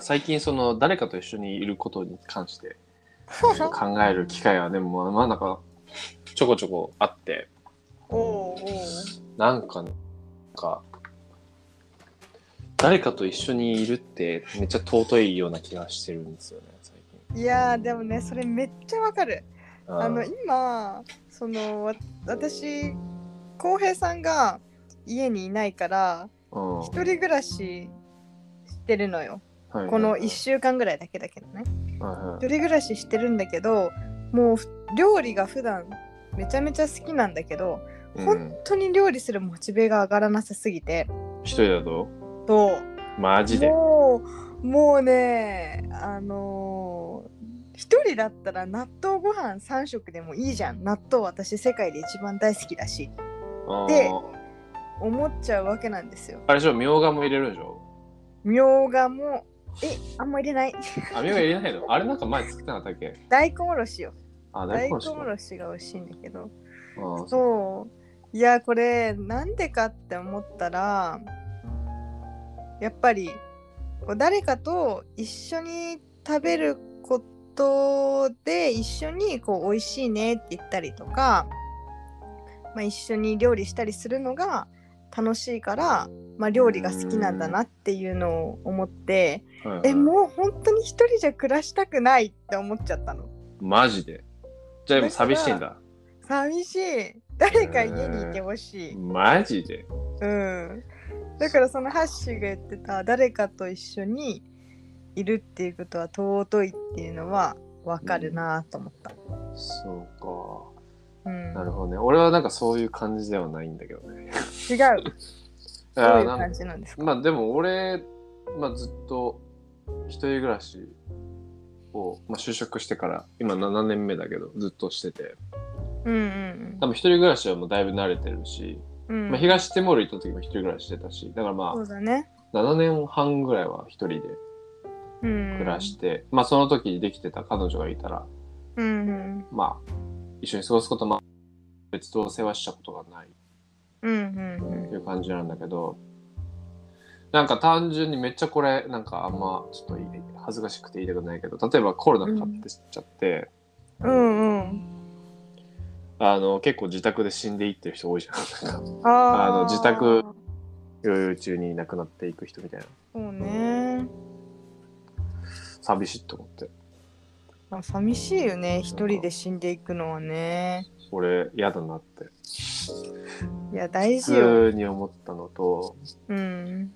か最近その誰かと一緒にいることに関して考える機会はでもまあなんかちょこちょこあって。おなんかねなんか誰かと一緒にいるってめっちゃ尊いような気がしてるんですよね最近。いやーでもねそれめっちゃわかる。あの今そのわ私浩平さんが家にいないからうん。一人暮らししてるのよはいこの1週間ぐらいだけだけどね。はいはい。一人暮らししてるんだけどもうふ料理が普段めちゃめちゃ好きなんだけどうん。本当に料理するモチベが上がらなさすぎて。一人だと？とマジで？もうもうねあのー一人だったら納豆ご飯3食でもいいじゃん。納豆私世界で一番大好きだし。で思っちゃうわけなんですよ。あれでしょみょうがも入れるでしょ？みょうがもえあんま入れない？あみょうが入れないの？あれなんか前作ってなかったっけ？大根おろしよ。あ大根根おろしが美味しいんだけど。あーそう。いやこれなんでかって思ったらやっぱりこう誰かと一緒に食べることで一緒にこう美味しいねって言ったりとか、まあ、一緒に料理したりするのが楽しいから、まあ、料理が好きなんだなっていうのを思ってはいはいえもう本当に一人じゃ暮らしたくないって思っちゃったの？マジで？じゃあ今寂しいんだ寂しい誰か家にいてほしい。マジで？うん。だからそのハッシーが言ってた誰かと一緒にいるっていうことは尊いっていうのは分かるなと思った。そううん。かなるほどね俺はなんかそういう感じではないんだけどね違う。どういう感じなんですか？まあでも俺、まあ、ずっと一人暮らしを、まあ、就職してから今7年目だけどずっとしててうんうん多分一人暮らしはもうだいぶ慣れてるし、うん。うんまあ、東ティモール行った時も一人暮らししてたしだからまそうだね。あ7年半ぐらいは一人でうん。暮らして、まあその時にできてた彼女がいたらうんうん。まあ一緒に過ごすことも別と世話したことがないうんうんっていう感じなんだけどなんか単純にめっちゃこれなんかあんまちょっと恥ずかしくて言いたくないけど例えばコロナかかってちゃって、うん。うんうん。あの結構自宅で死んでいってる人多いじゃんあの自宅療養中に亡くなっていく人みたいなそうね。寂しいと思ってまあ、寂しいよね。一人で死んでいくのはね。俺嫌だなっていや、大普事よ。通に思ったのとうん。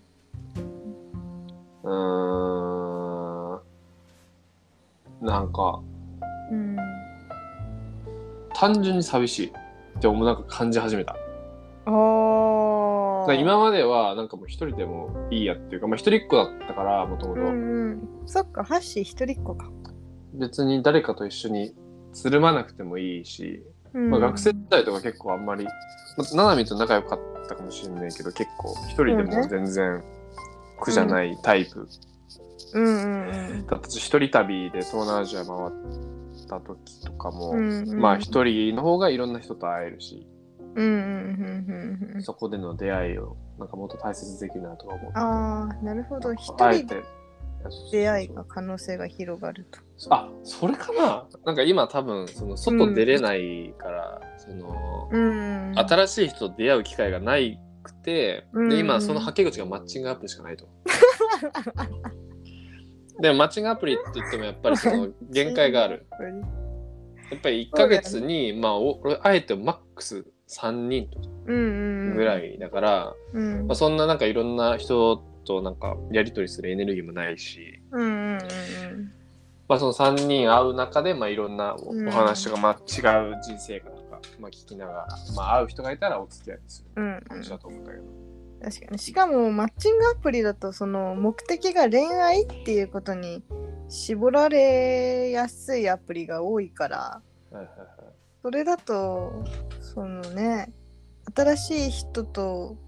うーんなんかうん。単純に寂しいって思うなんか感じ始めたあ今まではなんかもう一人でもいいやっていうか、まあ、一人っ子だったからもともと。そっか、ハッシー一人っ子か。別に誰かと一緒につるまなくてもいいし、うんまあ、学生時代とか結構あんまり、まあ、ななみと仲良かったかもしれないけど結構一人でも全然苦じゃないタイプうんうんだったし一人旅で東南アジア回った時とかも、うん。うんうんまあ一人の方がいろんな人と会えるし、うんうんうんうんうん。そこでの出会いをなんかもっと大切にできるなとか思ってああ、なるほど。一人で出会いが可能性が広がると。あそれかな？なんか今多分その外出れないから、そのうん。新しい人と出会う機会がないくて、うんで今そのはけ口がマッチングアプリしかないと。でもマッチングアプリって言ってもやっぱりその限界がある。やっぱり1ヶ月に、まあお俺あえてマックス3人。ぐら。いだから、うんまあ、。そんななんかいろんな人となんかやり取りするエネルギーもないし、うんうんうんまあ、その3人会う中で、まあ、いろんなお話とか、まあ、違う人生観とか、まあ、聞きながら、まあ、会う人がいたらお付き合いするうん。うん感じだと思うんだけど。確かにしかもマッチングアプリだとその目的が恋愛っていうことに絞られやすいアプリが多いからそれだとそのね新しい人と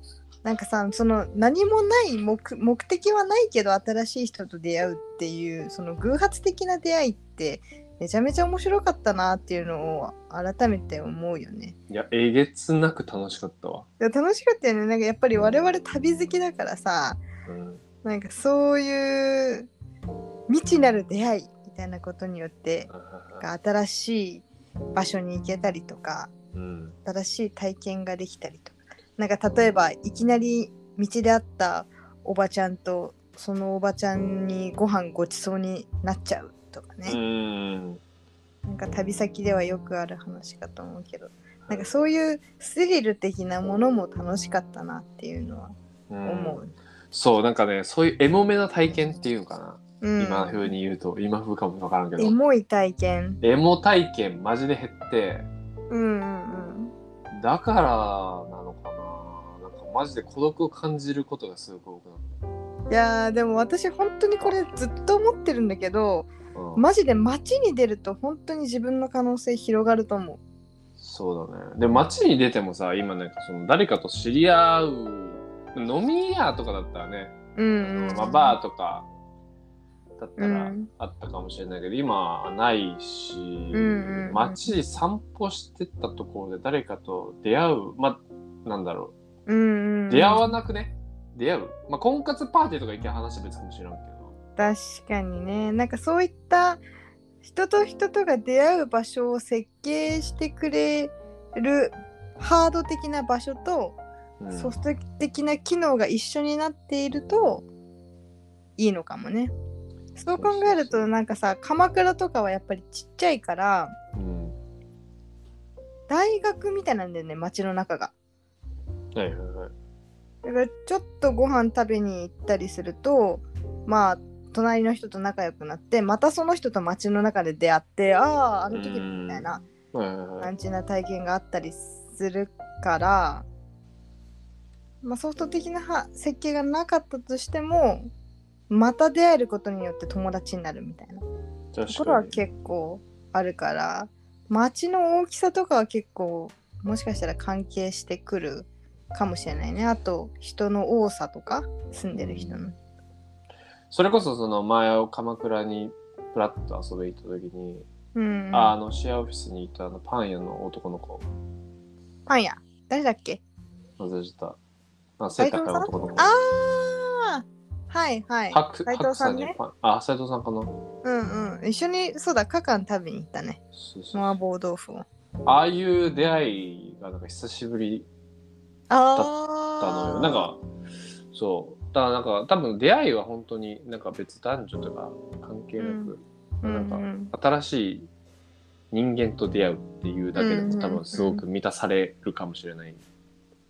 なんかさその何もない目目的はないけど新しい人と出会うっていうその偶発的な出会いってめちゃめちゃ面白かったなっていうのを改めて思うよね。いや、えげつなく楽しかったわ。いや楽しかったよねなんかやっぱり我々旅好きだからさうん。なんかそういう未知なる出会いみたいなことによって新しい場所に行けたりとかうん新しい体験ができたりとかなんか例えばいきなり道で会ったおばちゃんとそのおばちゃんにご飯ごちそうになっちゃうとかうね、ん。なんか旅先ではよくある話かと思うけど。なんかそういうスリル的なものも楽しかったなっていうのはう。ん。思う。そうなんかねそういうエモめな体験っていうのかな、うん、今風に言うと。今風かもわからんけど。エモい体験。エモ体験マジで減って。うんうんうん。だからなのかな。なんかマジで孤独を感じることがすごく多くなっいやーでも私本当にこれずっと思ってるんだけどた、うん。マジで街に出ると本当に自分の可能性広がると思う。そうだね。で街に出てもさ今なんかその誰かと知り合う飲み屋とかだったらね、うんうん、まあ、バーとかだったらうん。あったかもしれないけど、今はないし、んうんうん。街散歩してったところで誰かと出会うまあなんだろう。んうん、う出会わなくね？出会う？まあ婚活パーティーとか行けば話は別かもしれんけど確かにね。なんかそういった人と人とが出会う場所を設計してくれるハード的な場所とうん。ソフト的な機能が一緒になっているといいのかもね。そう考えるとなんかさ鎌倉とかはやっぱりちっちゃいからうん。大学みたいなんだよね街の中が。はいはいはい。だからちょっとご飯食べに行ったりするとまあ隣の人と仲良くなってまたその人と街の中で出会ってあああの時うんみたいな感じな体験があったりするから、まあ、ソフト的なは設計がなかったとしてもまた出会えることによって友達になるみたいな。ところは結構あるから街の大きさとかは結構もしかしたら関係してくるかもしれないね。あと人の多さとか住んでる人のそれこそその前を鎌倉にプラッと遊びに行った時に、うん。ああのシェアオフィスにいたあのパン屋の男の子。パン屋？誰だっけ？忘れちゃった。あ背高い男の子。ああはいはい。白斉藤さんね？あ斉藤さんかな。うんうん。一緒にそうだカカン食べに行ったね。麻婆豆腐を。ああいう出会いがなんか久しぶりあだったのよ。なんかそうだからなんか多分出会いは本当になんか別男女とか関係なく、うん。なんかうん新しい人間と出会うっていうだけでも多分すごく満たされるかもしれない、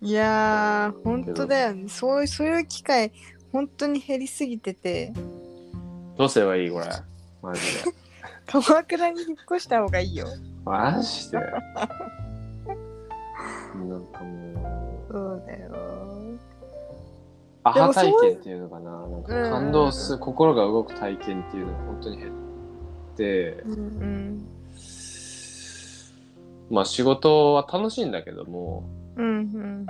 いやー本当だよね。そういうそういう機会本当に減りすぎてて。どうすればいいこれ？マジで。鎌倉に引っ越した方がいいよ。マジで？なんかもう。そうだよアハ体験っていうのかな。なんかうん。感動する、心が動く体験っていうのが本当に減って。うんうんまあ仕事は楽しいんだけども。うんうん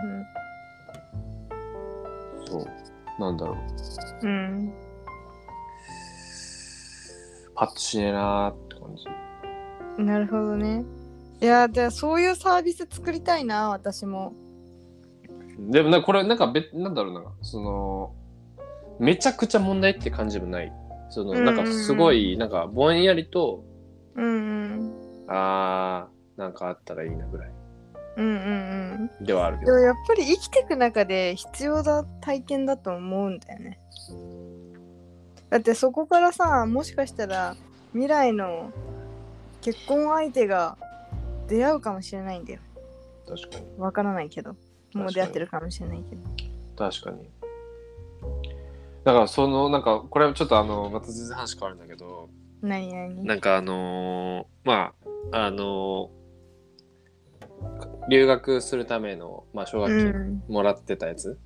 そう。なんだろう。うん。うんパッとしねえなーって感じ。なるほどね。いやでそういうサービス作りたいな私もでもなこれなんか別なんだろうなそのめちゃくちゃ問題って感じもない。そのなんかすごいなんかぼんやりとうんうんあーなんかあったらいいなぐらい。うんうんうん。ではあるけど。でもやっぱり生きていく中で必要な体験だと思うんだよね。だってそこからさもしかしたら未来の結婚相手が出会うかもしれないんだよ。確かに。わからないけどもう出会ってるかもしれないけど。確かに。だからそのなんかこれはちょっとあのまた全然話変わるんだけど。何何？なんかあのーまああのー留学するための、まあ、奨学金うん、もらってたやつ、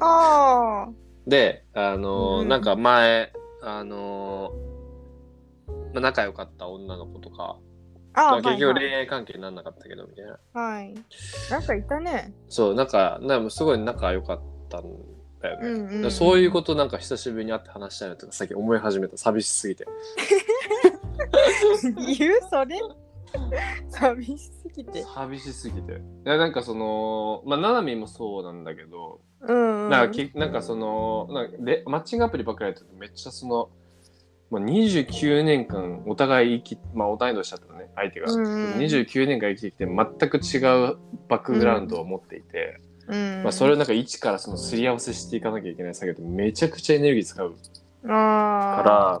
ああであのーうん。なんか前あのーまあ、仲良かった女の子とか、まあ、あー結局はい。恋愛関係にならなかったけどみたいな、はい、はい、なんかいたね。そうなんかなんかすごい仲良かったんだよね、うんうん、そういうことなんか久しぶりに会って話したいなとかさっき思い始めた。寂しすぎて。言うそれ。寂しすぎて。寂しすぎて。いやなんかそのまあななみもそうなんだけど、うん、うん、なんかきなんかそのなんかでマッチングアプリばっかりやってるとめっちゃそのまあ、29年間お互い生きまあお互い年だった相手が、うんうん29年間生きてきて全く違うバックグラウンドを持っていて、うんまあ、それをなんか一からそのすり合わせしていかなきゃいけない作業ってめちゃくちゃエネルギー使うあから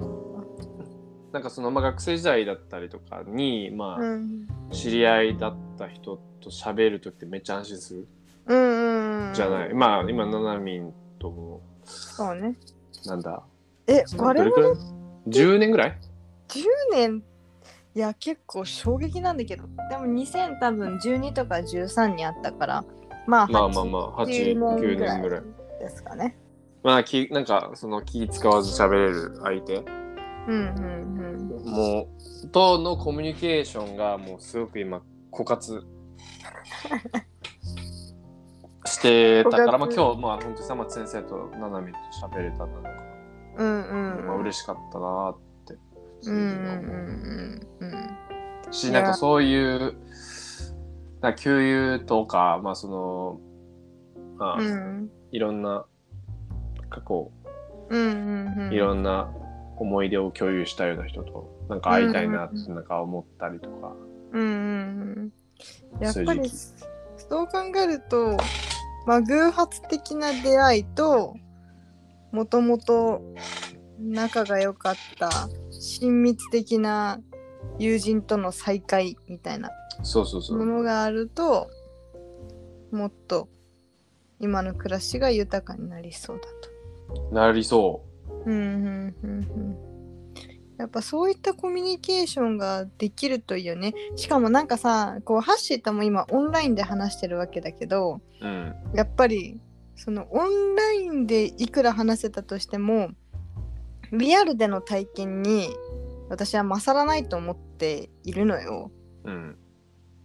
なんかそのまあ学生時代だったりとかにまあ知り合いだった人と喋る時ってめっちゃ安心するうんじゃない、まあ今ななみんともそうね。なんだ？え我々どれくらい ?10 年ぐらい？10年いや結構衝撃なんだけど。でも2000多分12とか13にあったからまあまあまあまあ8 9 9年ぐらいですかね。まあきなんかその気使わず喋れる相手。うんうんもうとのコミュニケーションがもうすごく今枯渇。してたから、まあ、今日まあ本当にさま先生とななみと喋れたのが、うんうんうん。まあ嬉しかったなってうんうん思ううんうん。しなんかそういうな給油とかまあそのまあ、いろんな過去いろんな思い出を共有したような人となんか会いたいなってなんか思ったりとか、うんうんうん。やっぱりそう考えると、まあ、偶発的な出会いともともと仲が良かった親密的な友人との再会みたいな。そうそうそう。ものがあるともっと今の暮らしが豊かになりそうだと。なりそう。んうんうんうん。やっぱそういったコミュニケーションができるといいよね。しかもなんかさ、こうハッシーとも今オンラインで話してるわけだけど、ううん。やっぱりそのオンラインでいくら話せたとしても、リアルでの体験に私は勝らないと思っているのよ。うん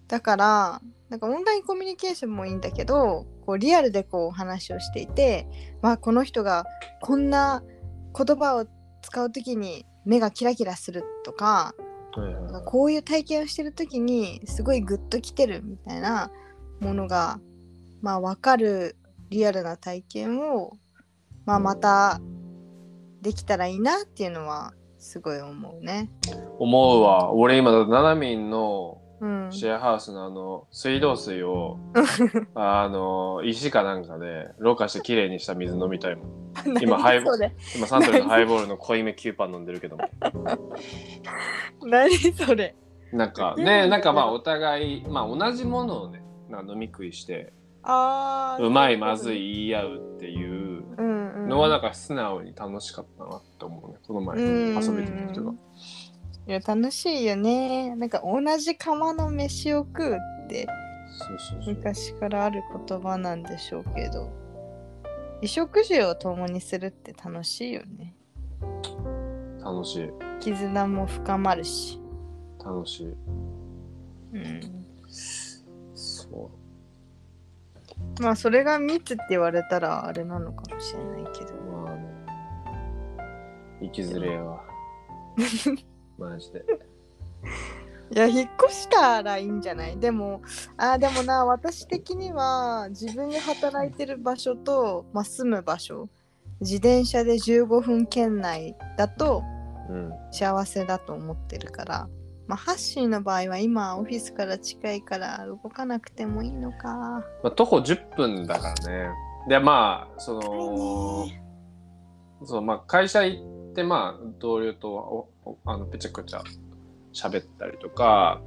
だから、なんかオンラインコミュニケーションもいいんだけど、こうリアルでこう話をしていて、まあこの人がこんな言葉を使うときに目がキラキラするとか、はいはいなんかこういう体験をしてるときにすごいグッときてるみたいなものが、まあ分かるリアルな体験を、まあまたできたらいいなっていうのはすごい思うね。思うわ。俺今ななみんのうん。シェアハウスのあの水道水をあの石かなんかでろ過してきれいにした水飲みたいもん。今ハイボ今サントリーのハイボールの濃いめ9パン飲んでるけども。何それ。なんかうんねなんかまあお互いまあ同じものをね飲み食いしてうまいまずい言い合うっていうのはなんか素直に楽しかったなって思うね。この前遊びに行った人が。いや楽しいよね。なんか同じ釜の飯を食うってそうそうそう。昔からある言葉なんでしょうけど。衣食住を共にするって楽しいよね。楽しい。絆も深まるし。楽しい。うん。そまあそれが密って言われたらあれなのかもしれないけど。まあね生きづれえわマジでいや引っ越したらいいんじゃないでもあーでもな私的には自分が働いてる場所と、まあ、住む場所自転車で15分圏内だと幸せだと思ってるから、まあ、ハッシーの場合は今オフィスから近いから動かなくてもいいのか。まあ、徒歩10分だからね。でまあそのねそうまあ会社行ってまあ同僚とおおあのぺちゃくちゃ喋ったりとか。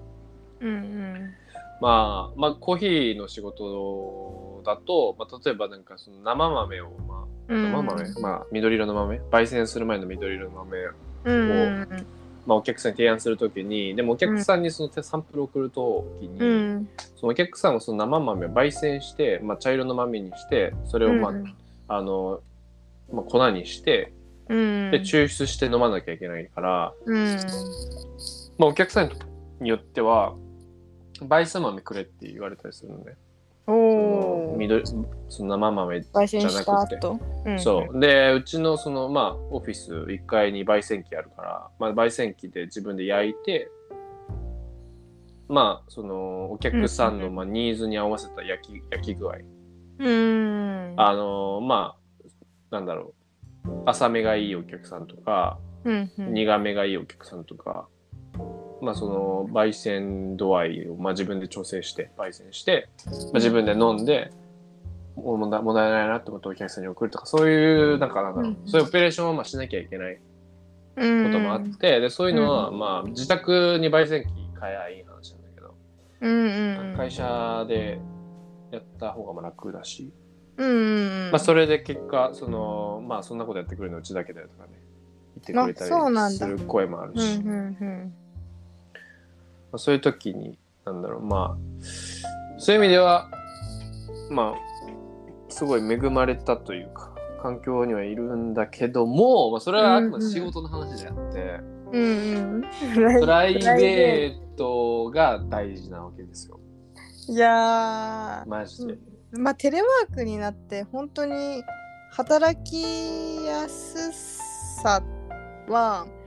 うんうん。まあまあコーヒーの仕事だと、まあ、例えばなんかその生豆を、まあ、うん。生豆、まあ緑色の豆？焙煎する前の緑色の豆うんうんまあ、お客さんに提案するときにでもお客さんにそのサンプルを送るときに、うん。そのお客さんはその生豆を焙煎して、まあ、茶色の豆にしてそれを、まあうん。あのまあ、粉にしてうん。で抽出して飲まなきゃいけないから、うん。まあ、お客さんによっては焙煎豆くれって言われたりするのね。緑その生豆焙煎した後。うん。そう。でうちのそのまあオフィス1階に焙煎機あるから、まあ、焙煎機で自分で焼いてまあそのお客さんのまあニーズに合わせた焼き焼き具合。うん。あのまあなんだろう。浅めがいいお客さんとかうんうん。苦めがいいお客さんとか、まあその焙煎度合いをまあ自分で調整して焙煎して、まあ、自分で飲んで問題問題ないなってことをお客さんに送るとかそういうなんかなんだろう、うんそういうオペレーションをまあしなきゃいけないうんこともあって、でそういうのはうまあ自宅に焙煎機買えばいい話なんだけど、うんうんうん。会社でやった方がまあ楽だし、うんうんうん。まあそれで結果そのまあそんなことやってくれるのうちだけだよとかね言ってくれたりする声もあるうんし、まうんうんあ、そういう時になんだろうまあそういう意味ではまあすごい恵まれたというか環境にはいるんだけども、まあ、それはあくまで仕事の話であって、うんうん。プライベートが大事なわけですよ。いやマジで。ーまあテレワークになって本当に働きやすさはうん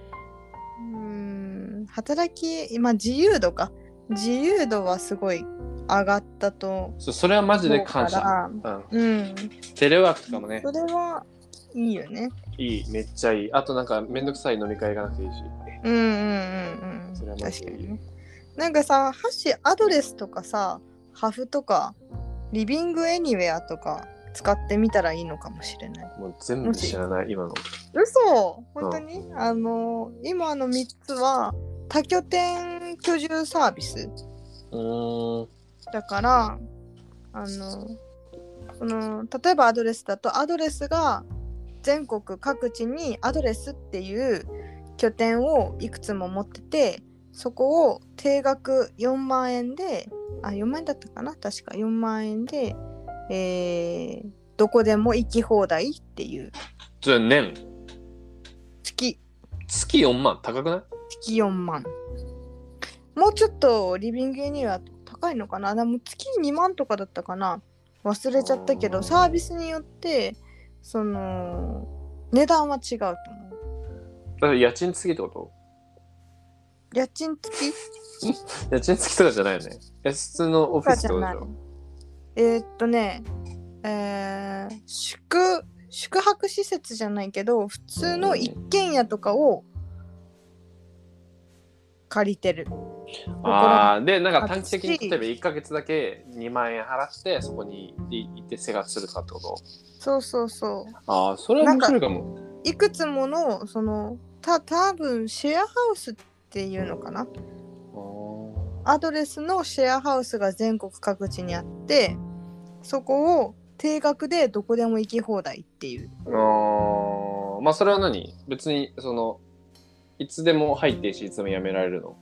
働きまあ自由度か。自由度はすごい上がったとそうそれはマジで感謝。思うん、うん。テレワークとかもね。それはいいよね。いいめっちゃいい。あとなんかめんどくさい飲み会がなくていいし。うんうんうんうん。それはマジでいい。確かにね。なんかさハッシュアドレスとかさハフとかリビングエニウェアとか使ってみたらいいのかもしれない。もう全部知らない今の。嘘！本当に、あの今の3つは多拠点居住サービス。うーん。だからあのその例えばアドレスだとアドレスが全国各地にアドレスっていう拠点をいくつも持っててそこを定額4万円であ4万円だったかな？確か4万円で、えーどこでも行き放題っていう。それ年。月月4万高くない？月4万。もうちょっとリビングには高いのかな？でも月2万とかだったかな？忘れちゃったけどサービスによってその値段は違うと思う。だから家賃付きってこと？家賃付き？家賃付きとかじゃないよね。え普通のオフィスとでしょ？えーっとねえー宿宿泊施設じゃないけど普通の一軒家とかを借りてる。ああでなんかあ短期的にし例えば1か月だけ2万円払ってそこに行って生活するとかってこと？そうそうそう。ああそれは面白いかも。いくつものそのた多分シェアハウスっていうのかな？アドレスのシェアハウスが全国各地にあってそこを定額でどこでも行き放題っていう。あー。まあそれは何？別にそのいつでも入っていいしいつでもやめられるの？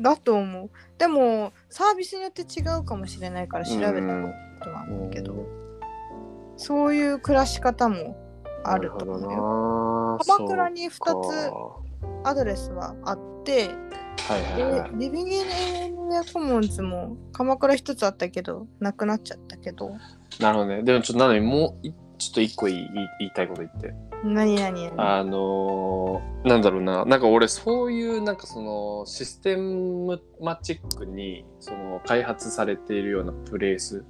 だと思う。でもサービスによって違うかもしれないから調べたことは思うけど。そういう暮らし方もあると思うよ。よ鎌倉に2つアドレスはあってはいはいではい。リビングエニアコモンズも鎌倉1つあったけどなくなっちゃったけど。なるほどね。でもちょっとなのにもういちょっと一個言い言い言いたいこと言って。何何何？あのーなんだろうな。なんか俺そういうなんかそのシステムマチックにその開発されているようなプレイス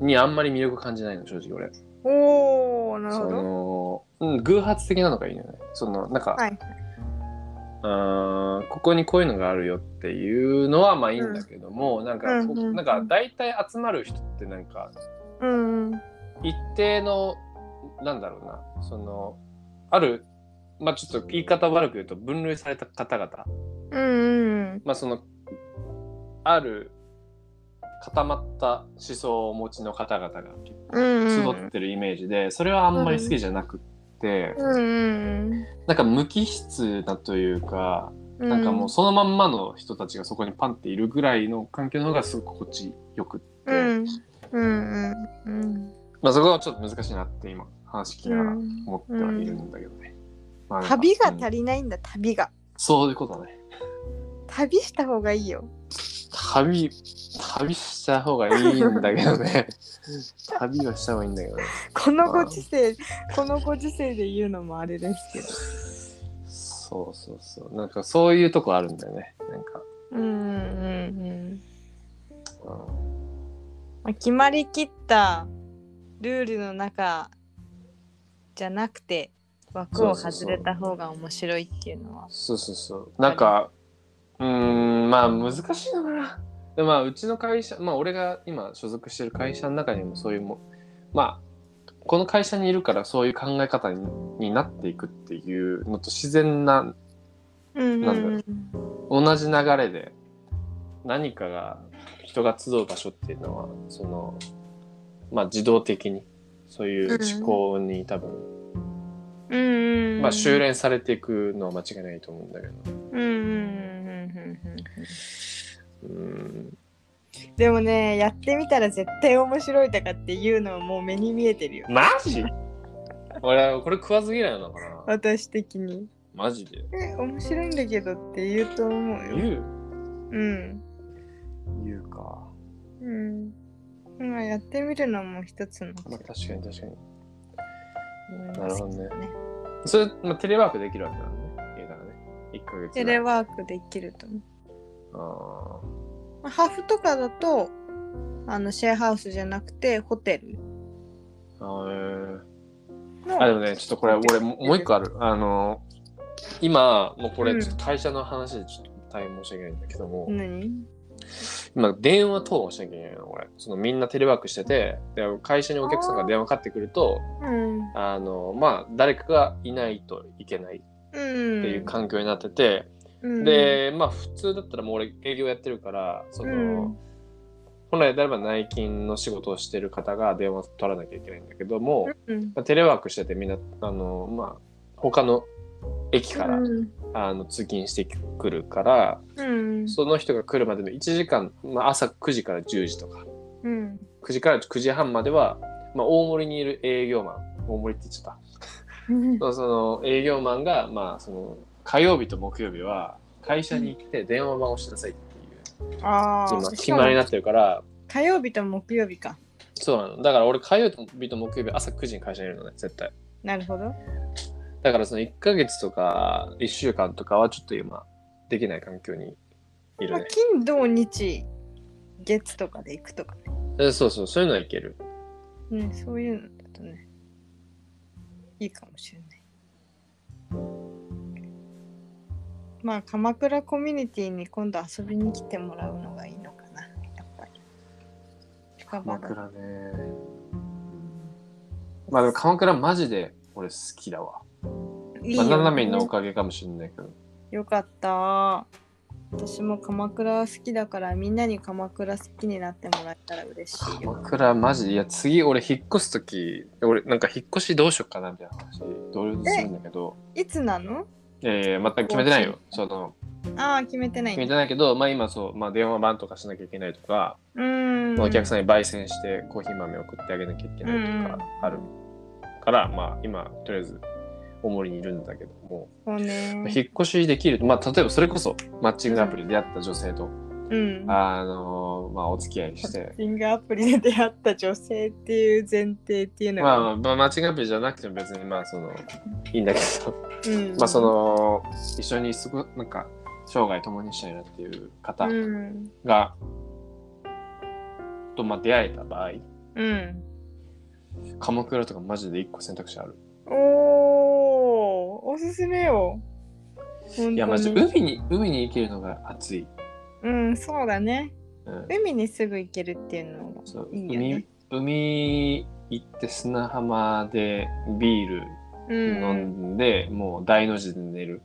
にあんまり魅力感じないの正直俺。おーなるそほど。の、うん、偶発的なのがいいのよね。そのなんか、はいあーここにこういうのがあるよっていうのはまあいいんだけども、なんか、うんうんうん。なんか大体集まる人ってなんかうんうん。一定のなんだろうなそのあるまあちょっと言い方悪く言うと分類された方々。うんうん。まあそのある固まった思想をお持ちの方々が結うん構集ってるイメージで、それはあんまり好きじゃなくって、うんうんなんか無機質なというか、うんなんかもうそのまんまの人たちがそこにパンっているぐらいの環境の方がすごく心地よくって、うん。うんうんうんまあそこはちょっと難しいなって今話聞きながらうん。思ってはいるんだけどね。まあ旅がうん。足りないんだ旅が。そういうことね。旅した方がいいよ。旅、旅した方がいいんだけどね。旅はした方がいいんだけどね。このご時世このご時世で言うのもあれですけどそうそうそう。なんかそういうとこあるんだよね。なんか。うんうんうんうんまあ決まりきったルールの中じゃなくて枠を外れた方が面白いっていうのは。そうそうそう。なんか、うーん、まあ難しいのかな。でまあ、うちの会社、まあ、俺が今所属してる会社の中にもそういうも、まあ、この会社にいるからそういう考え方にになっていくっていうのと自然なうんなんだ同じ流れで何かが人が集う場所っていうのはそのまあ自動的にそういう思考に多分、うんうん。まあ修練されていくのは間違いないと思うんだけど。うんうんうんうんうんうんでもね、やってみたら絶対面白いとかっていうのはもう目に見えてるよ。マジ？俺これ食わず嫌いなのかな？私的に。マジで？え、面白いんだけどって言うと思うよ。言う？うん。言うかうん。まあ、やってみるのも一つの。まあ確かに確かにうんなるほどねそれ、まあ、テレワークできるわけだね家からね1ヶ月テレワークできると思う。あまあハーフとかだと、あの、シェアハウスじゃなくて、ホテル。ーあ。あでもねちょっとこれ俺ももう一個ある。あの今もうこれちょっと会社の話でちょっと大変申し訳ないんだけども、何？今電話等をしなきゃいけないの俺。そのみんなテレワークしててで会社にお客さんが電話かかってくるとうん。あのまあ誰かがいないといけないってうん。いう環境になってて、うん、でまあ普通だったらもう俺営業やってるからその、うん本来であれば内勤の仕事をしてる方が電話取らなきゃいけないんだけども、うん。まあテレワークしててみんなあのまあ他の駅から、うん。あの通勤してくるからうん。その人が来るまでの1時間、まあ、朝9時から10時とかうん。9時から9時半までは、まあ、大森にいる営業マン大森って言っちゃった その営業マンが、まあ、その火曜日と木曜日は会社に行って電話番をしなさいっていうああ。今決まりになってるから火曜日と木曜日か。そうなのだから俺火曜日と木曜日朝9時に会社にいるのね絶対なるほど。だからその1ヶ月とか1週間とかはちょっと今できない環境にいるまあ、ね、金、土、日、月とかで行くとかね。えそうそうそういうのはいけるうん、そういうのだとね、いいかもしれない。まあ、鎌倉コミュニティに今度遊びに来てもらうのがいいのかな、やっぱり。鎌倉ね。まあでも鎌倉マジで俺好きだわ。バいいよ。ナナメンのおかげかもしれないけど。よかった。私も鎌倉好きだからみんなに鎌倉好きになってもらえたら嬉しいよ。鎌倉マジ？でいや次俺引っ越す時俺なんか引っ越しどうしようかなみたいな話同僚でするんだけど。いつなの？ええまた決めてないよそのああ、決めてない決めね。てないけどまあ今そう、まあ、電話番とかしなきゃいけないとか、うーん。まあお客さんに焙煎してコーヒー豆を送ってあげなきゃいけないとかあるから、まあ今とりあえず大森にいるんだけども、そうね。引っ越しできるとまあ例えばそれこそマッチングアプリで出会った女性と、うん。あのまあお付き合いして。シングアプリで出会った女性っていう前提っていうのが、まあまあ、まあ、マッチングアプリじゃなくても別にまあそのいいんだけどうん、まあその一緒にすごなんか生涯共にしたいなっていう方うん。が、とまあ出会えた場合うん。鎌倉とかマジで一個選択肢ある。おー。おすすめよ。いやマジ海に海に行けるのが熱い、うんそうだね。うん、海にすぐ行けるっていうのがいいよね。海海行って砂浜でビールうん。飲んで、もう大の字で寝る。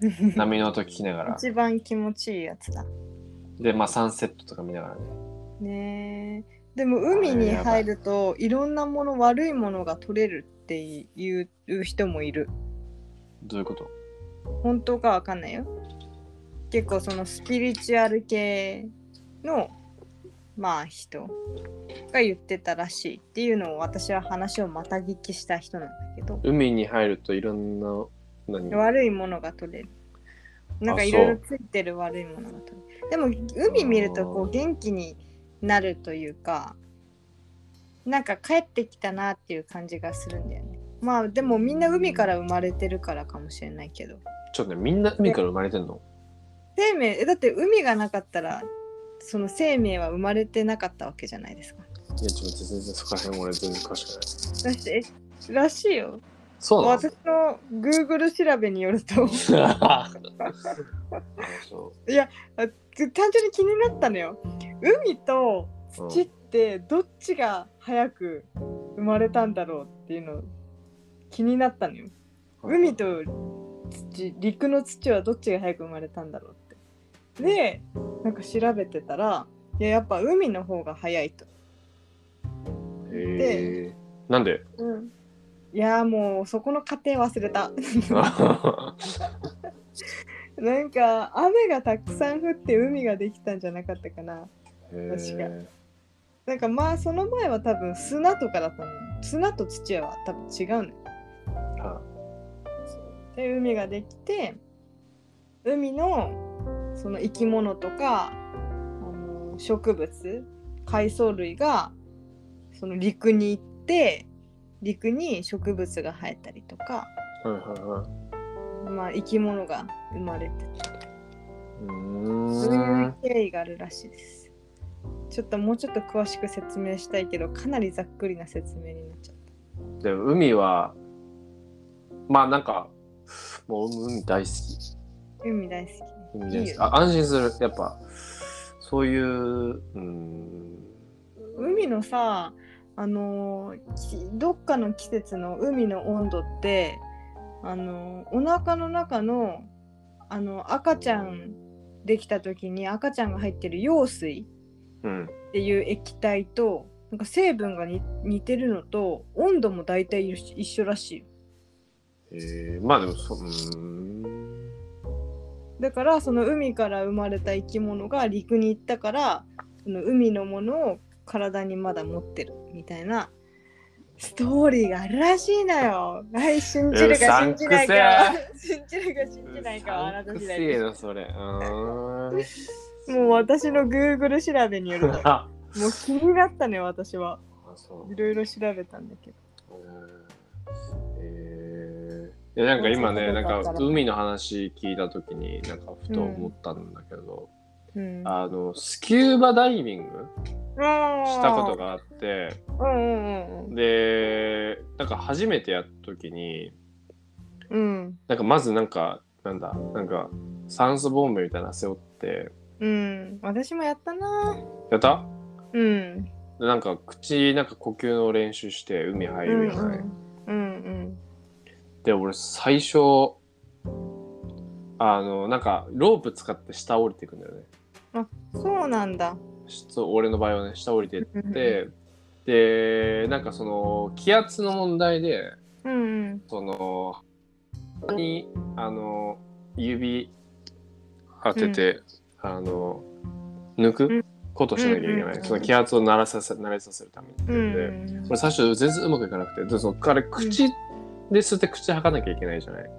波の音聞きながら。一番気持ちいいやつだ。でまあサンセットとか見ながらね。ねえ。でも海に入るといろんなもの悪いものが取れるっていう人もいる。どういうこと？本当かわかんないよ結構そのスピリチュアル系のまあ人が言ってたらしいっていうのを私は話をまた聞きした人なんだけど。海に入るといろんな何？悪いものが取れる。なんかあいろいろついてる悪いものが取れる。でも海見るとこう元気になるというかなんか帰ってきたなっていう感じがするんだよね。まあでもみんな海から生まれてるからかもしれないけど。ちょっとねみんな海から生まれてんの？生命えだって海がなかったらその生命は生まれてなかったわけじゃないですか。いやちょっと全然そこら辺俺全然詳しくない。だしらしいよ。そうなの？私の Google 調べによると。あそあ単純に気になったのよ。海と土ってどっちが早く生まれたんだろうっていうの気になったのよ。海と土陸の土はどっちが早く生まれたんだろうでなんか調べてたらいややっぱ海の方が早いと、へえなんで？いやーもうそこの過程忘れた。なんか雨がたくさん降って海ができたんじゃなかったかな。確か。なんかまあその前は多分砂とかだったの。砂と土は多分違うのよ。はで海ができて海のその生き物とかあの植物海藻類がその陸に行って陸に植物が生えたりとか、はいはいはいまあ、生き物が生まれてうそういーうん経緯があるらしいです。ちょっともうちょっと詳しく説明したいけどかなりざっくりな説明になっちゃっでも海はまあなんかもう海大好きた。海大好き。海大好きいいよあ安心する。やっぱそういううーん。海のさあのどっかの季節の海の温度ってあのーお腹の中のあの赤ちゃんできた時に赤ちゃんが入ってる羊水うんっていう液体となんか成分がに似てるのと温度も大体一緒らしいよ。えー、まあでもそうんだからその海から生まれた生き物が陸に行ったからその海のものを体にまだ持ってるみたいなストーリーがあるらしいのよ。はい、信じるか信じないかは信じるか信じないかはあなた次第うです。それもう私の Google 調べによると、もあう気になったね、私は。いろいろ調べたんだけど。えー、いやなんか今ねなんか海の話聞いた時になんかふと思ったんだけど、うん。あのスキューバダイビングししたこと。があってうんうんうんでなんか初めてやった時にうん。うん。なんかまずなんかなんだなんか酸素ボンベみたいなの背負ってうん。私もやったな。やった？うん。でなんか口なんか呼吸の練習して海入るじゃない、うんうん。で俺最初あのなんかロープ使って下降りていくんだよね。そうなんだ。しそう俺の場合はね下降りてってでなんかその気圧の問題でうんうん。そのにあの指当てて、あの抜くことしなきゃいけない、うんうんその気圧を慣らさせ慣れさせるために。ういうん俺最初全然うまくいかなくてでそっから口で吸って口吐かなきゃいけないじゃない。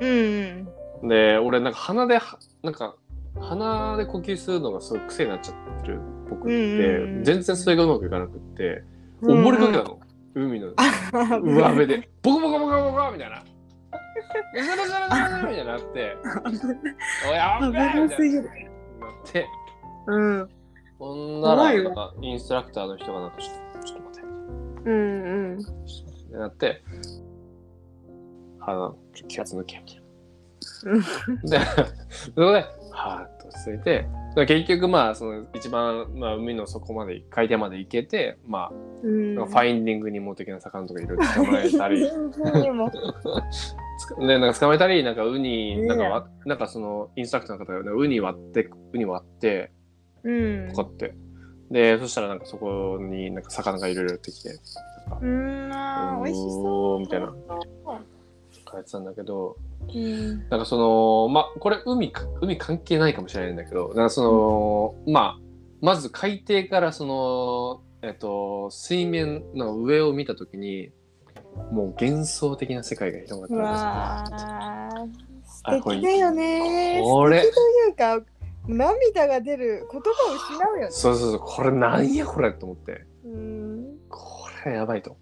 うんうん。で俺なんか鼻ではなんか鼻で呼吸するのがすごい癖になっちゃってるっぽくって、うんうんうん。全然それがうまくいかなくって溺れかけたの、海の上辺で。ボコボコボコボコみたいな。うずるずるずるみたいになって、おやばいみたいな。なって、うん。ほんなんかインストラクターの人がなんかちょっと、ちょっと待って、うんうん。ってなって、鼻、ちょ気圧抜けみたい。で、そこで、はーっと落ち着いて、で結局まあ、その一番、まあ、海の底まで、海底まで行けて、まあ、うん。ファインディングにも的な魚とかいろいろ捕まえたり、にも。つかね、なんか捕まえたり、なんかウニ、なんかわなんかそのインストラクターの方が、ね、ウニ割って、ウニ割って、うん。とかって。で、そしたらなんかそこになんか魚がいろいろ寄ってきて、うん、美味しそう。みたいな書いてたんだけど、うん。なんかその、まあ、これ海か、海関係ないかもしれないんだけど、なんかその、まあ、まず海底からその、えっと、水面の上を見たときに、もう幻想的な世界が広がってうるんですよ。素敵だよね。これ素敵というか、涙が出る言葉を失うよね。そうそうそう、これなんやこれと思って、うん。これやばいと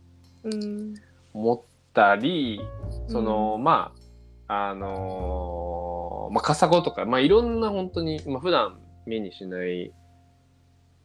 うん。思ったり、その、まあ、あのーまあ、カサゴとか、まあ、いろんな本当に、まあ、普段目にしない、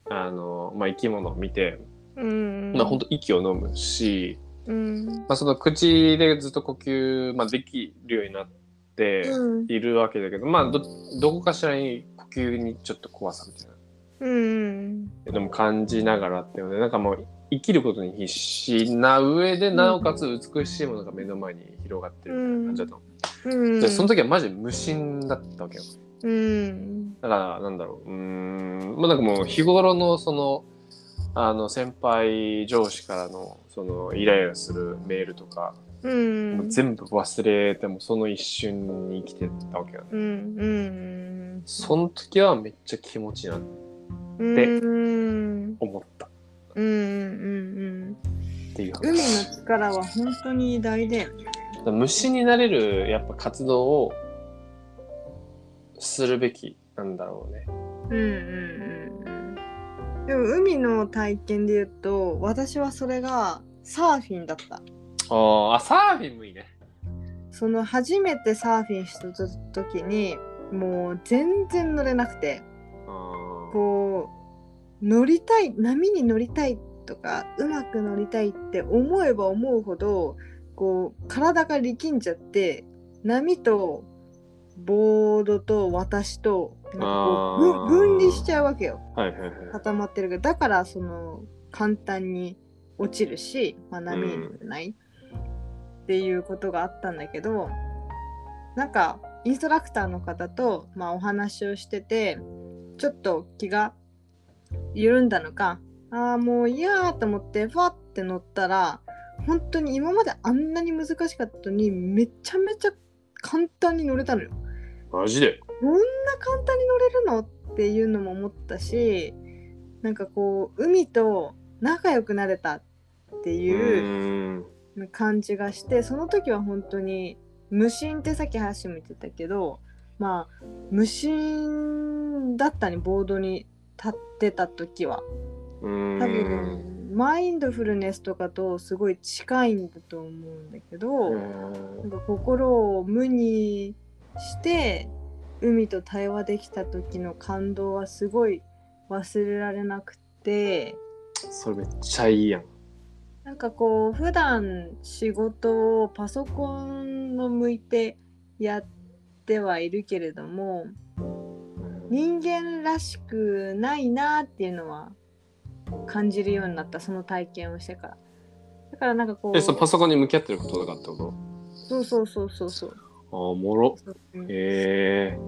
あのーまあ、生き物を見て、うん。まあ、本当息を飲むし、うん。まあ、その口でずっと呼吸、まあ、できるようになってうん。いるわけだけど、まあどどこかしらに呼吸にちょっと怖さみたいな。うん。でも感じながらっていうのでなんかもう生きることに必死な上でなおかつ美しいものが目の前に広がってるみたいな感じだったの、うん。でその時はマジで無心だったわけよ。うん。だからなんだろう。うーん。まあなんかもう日頃のそのあの先輩上司からのそのイライラするメールとか、うん。もう全部忘れてもその一瞬に生きてたわけよね。うん。うん。その時はめっちゃ気持ちいいなってうん。でうんうんうんていう海話の力は本当に偉大だ虫になれるやっぱ活動をするべきなんだろうね。うんうんうんうん。でも海の体験で言うと私はそれがサーフィンだった。あーあサーフィンもいいね。その初めてサーフィンした時にもう全然乗れなくて。こう乗りたい波に乗りたいとかうまく乗りたいって思えば思うほどこう体が力んじゃって波とボードと私と分分離しちゃうわけよ。はいはいはい。固まってるけどだからその簡単に落ちるし、まあ、波に乗れないっていうことがあったんだけど、なんかインストラクターの方と、まあ、お話をしててちょっと気が緩んだのかああもう嫌ーと思ってファって乗ったら本当に今まであんなに難しかったのにめちゃめちゃ簡単に乗れたのよ。マジで？こんな簡単に乗れるの？っていうのも思ったしなんかこう海と仲良くなれたってういう感じがしてその時は本当に無心ってさっき話も言ってたけどまあ無心だったにボードに立ってた時は。多分マインドフルネスとかとすごい近いんだと思うんだけど。うなんか心を無にして海と対話できた時の感動はすごい忘れられなくて。それめっちゃいいやん。なんかこう普段仕事をパソコンを向いてやってはいるけれども人間らしくないなっていうのは感じるようになったその体験をしてから。だからなんかこうえそのパソコンに向き合ってることとかってことそうそうそうそうそう。あーおもろ。う。んへえ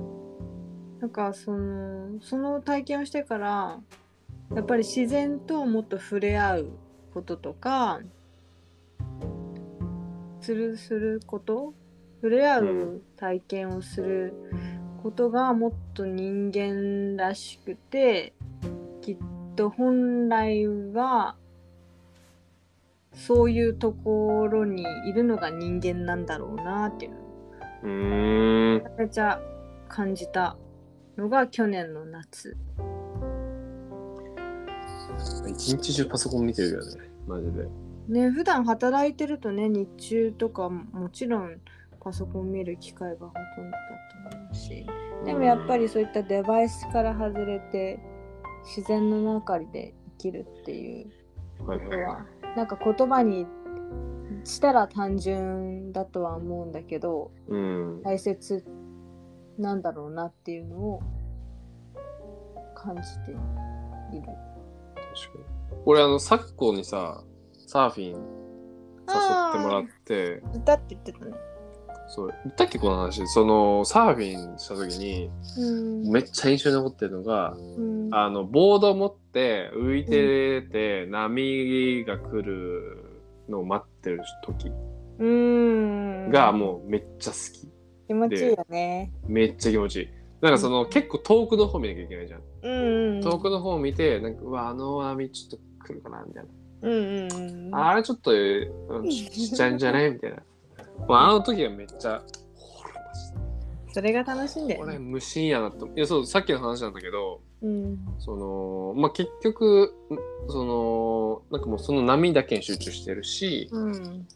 なんかそのその体験をしてからやっぱり自然ともっと触れ合うこととかするすること？触れ合うう体験をすることがもっと人間らしくてきっと本来はそういうところにいるのが人間なんだろうなっていうめちゃめちゃ感じたのが去年の夏。一日中パソコン見てるよねマジでね普段働いてるとね日中とかももちろんパソコン見る機会がほとんどだと思うし。でもやっぱりそういったデバイスから外れて自然の中で生きるっていうことはなんか言葉にしたら単純だとは思うんだけどうん。大切なんだろうなっていうのを感じている。確かに。俺あの昨今にさサーフィン誘ってもらって歌って言ってたね。そう。言ったっけこの話そのサーフィンした時にうん。めっちゃ印象に残ってるのがうん。あのボード持って浮いてて、波が来るのを待ってる時うん。がもうめっちゃ好き。気持ちいいよね。めっちゃ気持ちいい。なんかその、結構遠くの方見なきゃいけないじゃん。うんうん。遠くの方を見てなんかうわあの波ちょっと来るかなみたいな。うんうんうん。あれちょっとちっちゃいんじゃない？みたいな。まあ、あの時はめっちゃ、それが楽しいんだよこれね。無心やなと。いや、そう、さっきの話なんだけど、うん。その、まあ、結局、その、なんかもうその波だけに集中してるし、うん。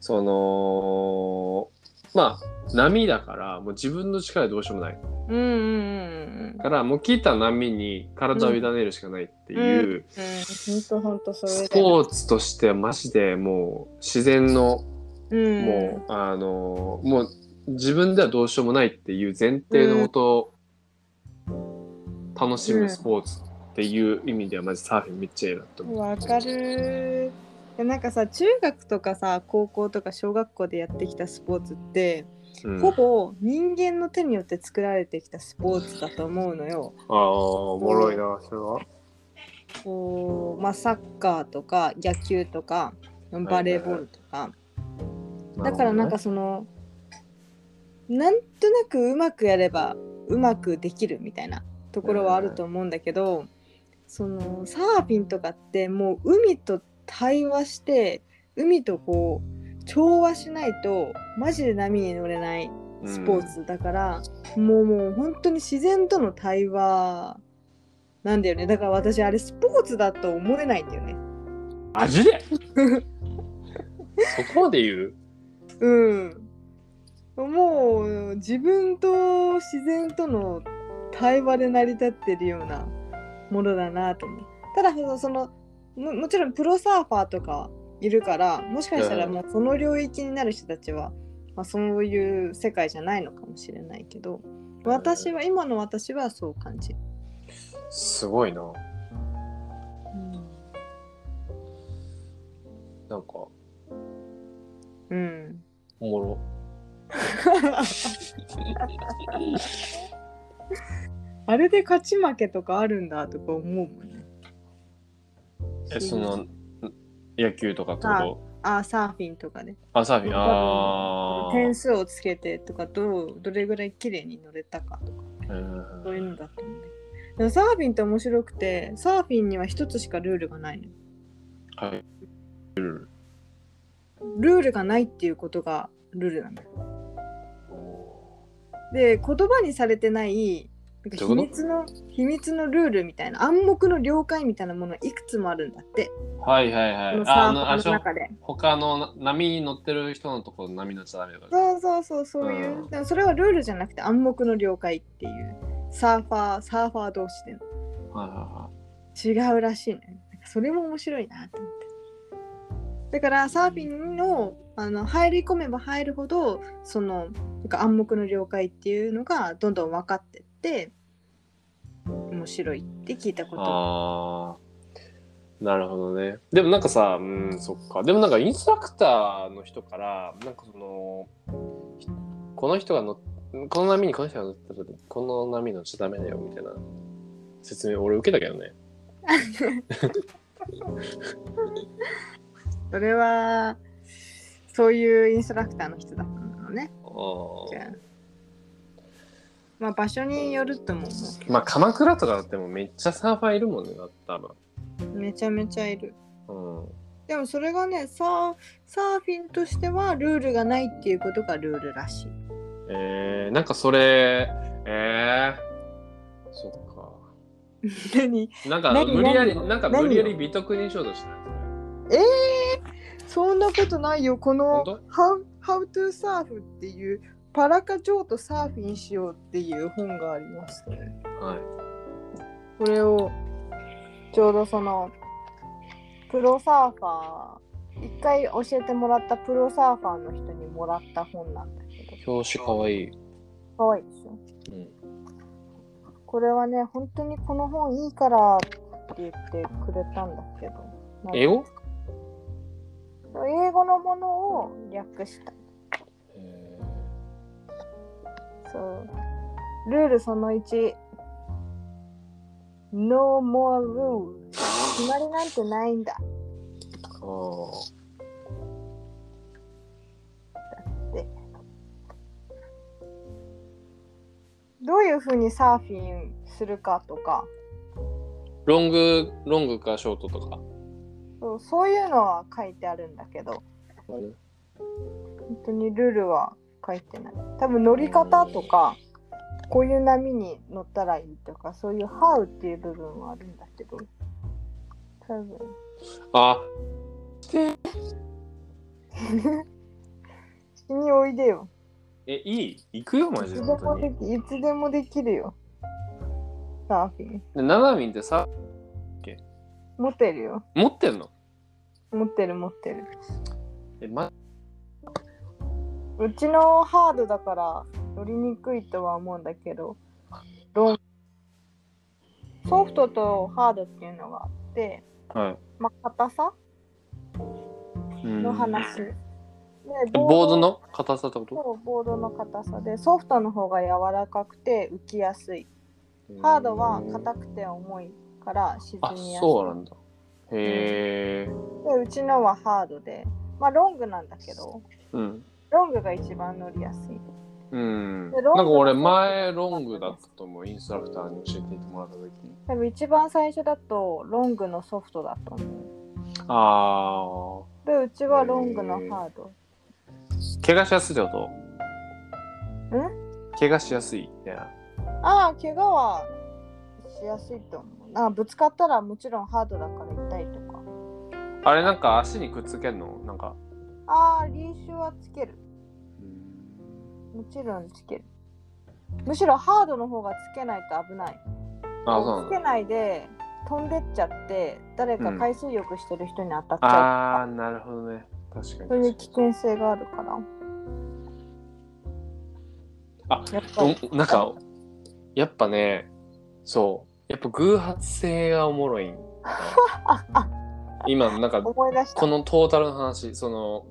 その、まあ波だからもう自分の力でどうしようもないうんうんうんからもう来た波に体を委ねるしかないっていう、うん。うん、ほんとほんとそれスだよ。ポーツとしてはマジでもう自然のうん、もう、あのもう自分ではどうしようもないっていう前提のもと、楽しむスポーツっていう意味ではマジサーフィンめっちゃいいなと思う。わかるなんかさ中学とかさ高校とか小学校でやってきたスポーツって、うん、ほぼ人間の手によって作られてきたスポーツだと思うのよ。ああおもろいなそれは。こうまあ、サッカーとか野球とかバレーボールとか、だからなんかそのなんとなくうまくやればうまくできるみたいなところはあると思うんだけど、そのサーフィンとかってもう海と対話して海とこう調和しないとマジで波に乗れないスポーツだから、もうもう本当に自然との対話なんだよね。だから私あれスポーツだと思えないんだよね。マジで？そこまで言う？うん。もう自分と自然との対話で成り立ってるようなものだなと思う。ただそのそのももちろんプロサーファーとかいるからもしかしたらうんもうその領域になる人たちは、まあ、そういう世界じゃないのかもしれないけど私は今の私はそう感じる。すごいな。なんかうん。おもろ。あれで勝ち負けとかあるんだとか思うもんね。えその野球とかってこあサーフィンとかね。とあサーフィンああ。点数をつけてとかどうどれぐらい綺麗に乗れたかとかうんそういうのだと思うね。でもサーフィンって面白くてサーフィンには一つしかルールがないの。はい。ルールがないっていうことがルールなんだよ。で言葉にされてないなんか秘密の秘密のルールみたいな暗黙の了解みたいなものがいくつもあるんだって。はいはいはい。あのあの中で。他のな波に乗ってる人のところ波乗っちゃダメとか。そうそうそうそういう、うんでもそれはルールじゃなくて暗黙の了解っていうサーファーサーファー同士でのはいはいは違うらしいね。それも面白いなと思って。だからサーフィンのあの入り込めば入るほどそのなんか暗黙の了解っていうのがどんどん分かってって面白いって聞いたい。こと。ああ。なるほどね。でもなんかさ、うん、そっか。でもなんかインストラクターの人から、なんかその、ひこの人が乗っこの波にこの人が乗ったら、この波乗っちゃダメだよみたいな説明俺受けたけどね。それはそういうインストラクターの人だったのね。あじゃあまあ場所によると思う。ーまあ鎌倉とかだってもめっちゃサーファーいるもんね、多分。めちゃめちゃいる。うん。でもそれがねサーサーフィンとしてはルールがないっていうことがルールらしい。えー、なんかそれ、えー、そっか。何？なんか何無理やり、何？なんか何無理やり美徳にしようとしてない？えー、そんなことないよ。この本 How, How to Surf っていうパラカジョーとサーフィンしようっていう本がありまして、ね、はい。これをちょうどそのプロサーファー一回教えてもらったプロサーファーの人にもらった本なんだけど表紙かわいい。かわいいでしょ？うん。これはね本当にこの本いいからって言ってくれたんだけど英語英語のものを略した。えそう。ルールその1 No more rules 決まりなんてないんだ。ー、あどういうふうにサーフィンするかとか。ロング、ロングかショートとか。そうそういうのは書いてあるんだけど本当にルールは書いてない多分乗り方とかこういう波に乗ったらいいとかそういう How っていう部分はあるんだけど多分あ、死においでよえ、いい？行くよ、マいつジで。でも本当に。できいつでもできるよ。サーフィン。で、ななみんってさ、持ってるよ。持ってんの？持ってる持ってる。え、ま、うちのハードだから乗りにくいとは思うんだけど、ロンソフトとハードっていうのがあって、はい。まあ、硬さ？うんの話。でボードの硬さってこと？そうボードの硬さでソフトの方が柔らかくて浮きやすいハードは硬くて重いから沈あ、みやすいそうなんだ。へえ。でうちのはハードでまあロングなんだけどうん。ロングが一番乗りやすいうん。なんか俺前ロングだったと思う。インストラクターに教えてもらった時に。でも一番最初だとロングのソフトだと思あうでうちはロングのハードー。怪我しやすいってこと？怪我しやすいみたいな。ああ怪我はしやすいと思うあぶつかったらもちろんハードだから痛いとかあれなんか足にくっつけんの？なんか。ああリーシュはつけるもちろんつけるむしろハードの方がつけないと危ないあ、そう。つけないで飛んでっちゃって誰か海水浴してる人に当たっちゃう、ああ、なるほどね。確かにそういう危。険性があるからあやっなんか、やっぱね、そう。やっぱ偶発性がおもろいん。今、なんか、思い出した。このトータルの話、その、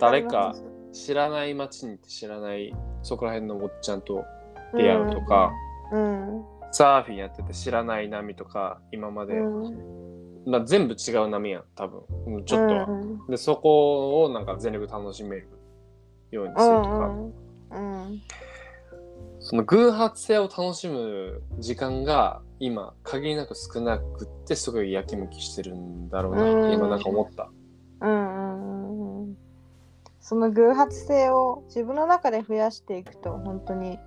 誰か知らない街に行って知らないそこら辺のおっちゃんと出会うとか、うん。サーフィンやってて知らない波とか今まで、うん。まあ、全部違う波やん多分。うんちょっと。は、うん。でそこをなんか全力楽しめるようにするとか、うん。うん。その偶発性を楽しむ時間が今限りなく少なくってすごいやきもきしてるんだろうな、うん。今なんか思った。うんうんうん。その偶発性を自分の中で増やしていくと本当に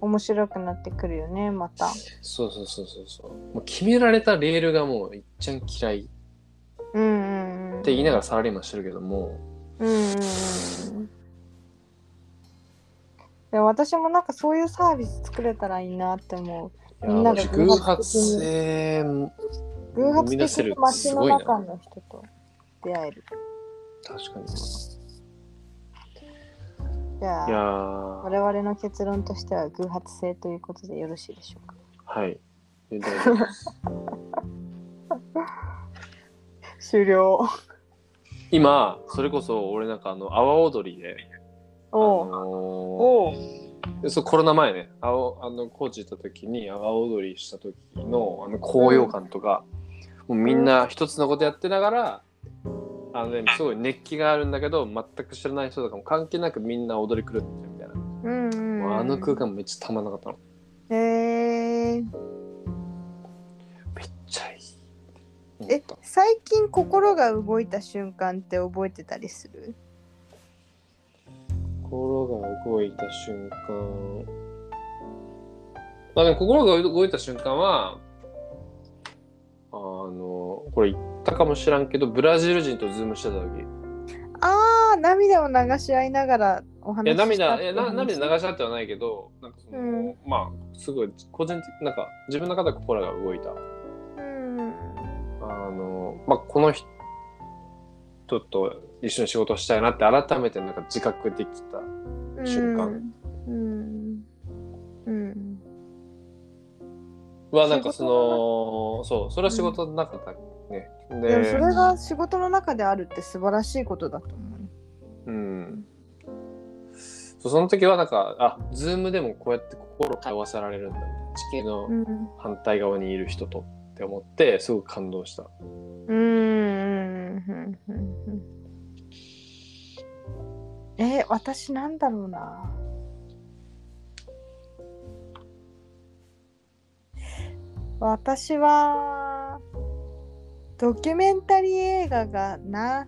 面白くなってくるよねまた。そうそうそうそうそう。もう決められたレールがもういっちゃん嫌い。うんうんうん。って言いながらサラリーマンしてるけども、うんうんうん。でも私もなんかそういうサービス作れたらいいなって思うみんなでマジ偶発性も偶発的に。街の中の人と出会える。確かに。じゃあいやー。我々の結論としては偶発性ということでよろしいでしょうか？はい。大丈夫です。終了。今それこそ俺なんかあの阿波踊りであのおう。ーそうコロナ前ね。あの高知行った時に阿波踊りした時のあの高揚感とか、もうみんな一つのことやってながら、あのね、すごい熱気があるんだけど全く知らない人とかも関係なくみんな踊り狂っみたいな、うんうん。もうあの空間めっちゃたまんなかったの。へえめっちゃいいえ最近心が動いた瞬間って覚えてたりする？心が動いた瞬間。まあでも心が動いた瞬間はあのこれ言ったかもしらんけどブラジル人とズームしてた時。あー涙を流し合いながらおいや話しした涙いやな涙流し合ってはないけどなんかその、うん。まあすごい個人的なんか自分の中で心が動いた。うん。あのまあこの人と一緒に仕事したいなって改めてなんか自覚できた瞬間。うん。うん。はなんかそのそうそれは仕事の中だね、でもそれでが仕事の中であるって素晴らしいことだと思ううん。その時はなんかあズームでもこうやって心を通わせられるんだ。地球のうん。反対側にいる人とって思ってすごく感動した。うんえ私なんだろうな。私はドキュメンタリー映画がな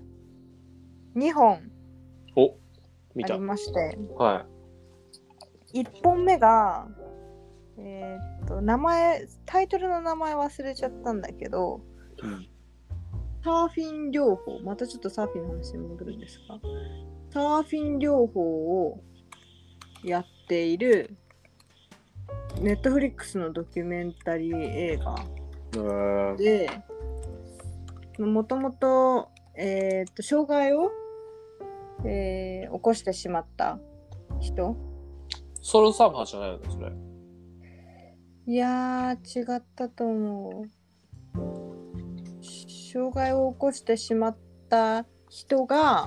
2本お見た。ありまして。は1本目がえーっと名前タイトルの名前忘れちゃったんだけどサーフィン療法、またちょっとサーフィンの話に戻るんですが、サーフィン療法をやっているネットフリックスのドキュメンタリー映画えー、でもともと,、えー、と障害を、えー起こしてしまった人。ソロサーファーじゃないよね、それ。いやー違ったと思う。障害を起こしてしまった人が、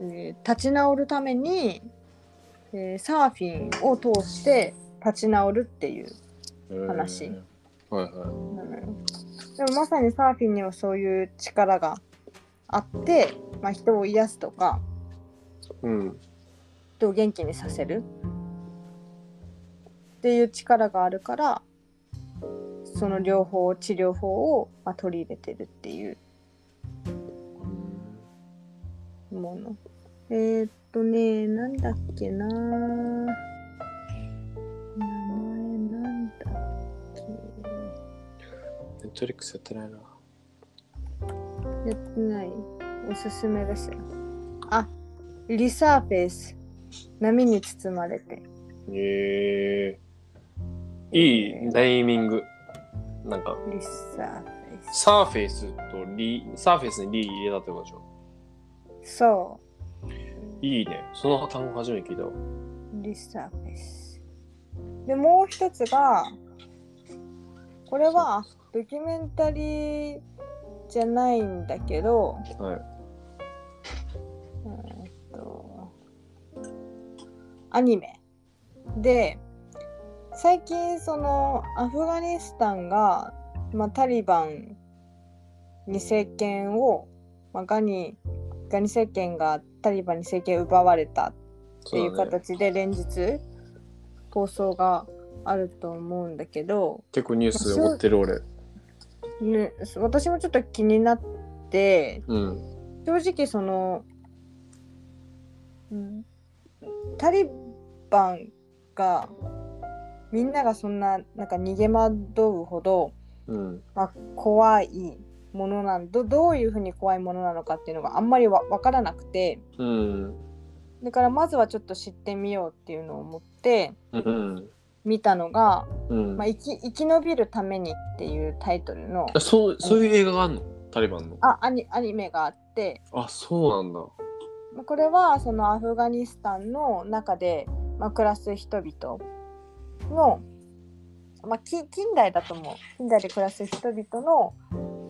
えー立ち直るために、えーサーフィンを通して立ち直るっていう話えーはいはい。でもまさにサーフィンにはそういう力があって、まあ、人を癒すとかうん。人を元気にさせるっていう力があるからその療法治療法を、まあ、取り入れてるっていうものえー、っとねなんだっけな。名前なんだっネットリックスやってないな。けやってない。おすすめですよ。あリサーフェイス。波に包まれて。えー、いいネーミング。なんか、 Resurfa ce。Surface と re、surface に re 入れたってことでしょ？そいいね。その単語初めて聞いた Resurface でもう一つがこれはドキュメンタリーじゃないんだけどはい。えーっとアニメで最近そのアフガニスタンが、まあ、タリバンに政権を、まあ、ガニガニ政権がタリバンに政権を奪われたっていう。形で連日放送があると思うんだけど、結構ニュース追ってる俺。ね、私もちょっと気になってうん。正直そのうんタリバンがみんながそんななんか逃げ惑うほど、うん。まあ、怖いものなんどどういうふうに怖いものなのかっていうのがあんまりわ分からなくてうん。だからまずはちょっと知ってみようっていうのを思ってうん。見たのがうん。まあ、生き生き延びるためにっていうタイトルのあそう、そういう映画があんの？タリバンの。あアニアニメがあってあ、そうなんだ。まあこれはそのアフガニスタンの中で、まあ、暮らす人々の、まあ、き近代だと思う近代で暮らす人々の、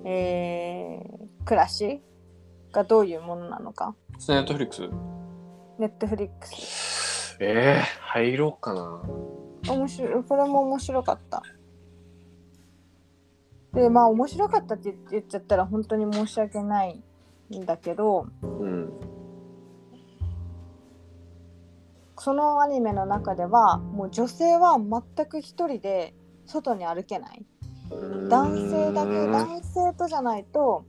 えー暮らしがどういうものなのか？ネットフリックス？ネットフリックス。ええー、入ろうかな。面白い。これも面白かった。でまあ面白かったって言言っちゃったら本当に申し訳ないんだけどうん。そのアニメの中ではもう女性は全く一人で外に歩けない男性だけ男性とじゃないと、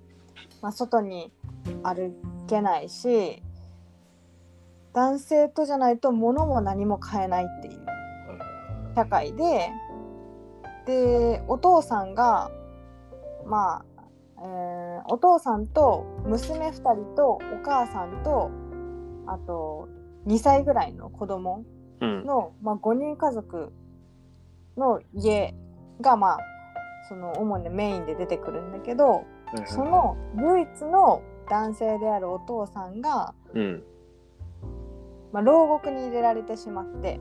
まあ、外に歩けないし男性とじゃないと物も何も買えないっていう社会ででお父さんがまあ、えーお父さんと娘2人とお母さんとあと2歳ぐらいの子供うん。の、まあ、5人家族の家がまあその主にメインで出てくるんだけどその唯一の男性であるお父さんが、うん。まあ、牢獄に入れられてしまって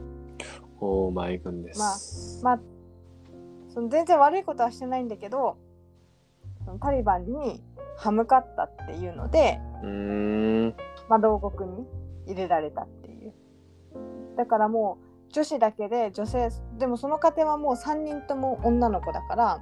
オーマイグンです。まあその全然悪いことはしてないんだけどそのタリバンに歯向かったっていうので、うーん。まあ、牢獄に入れられたっていうだからもう女子だけで女性でもその家庭はもう3人とも女の子だから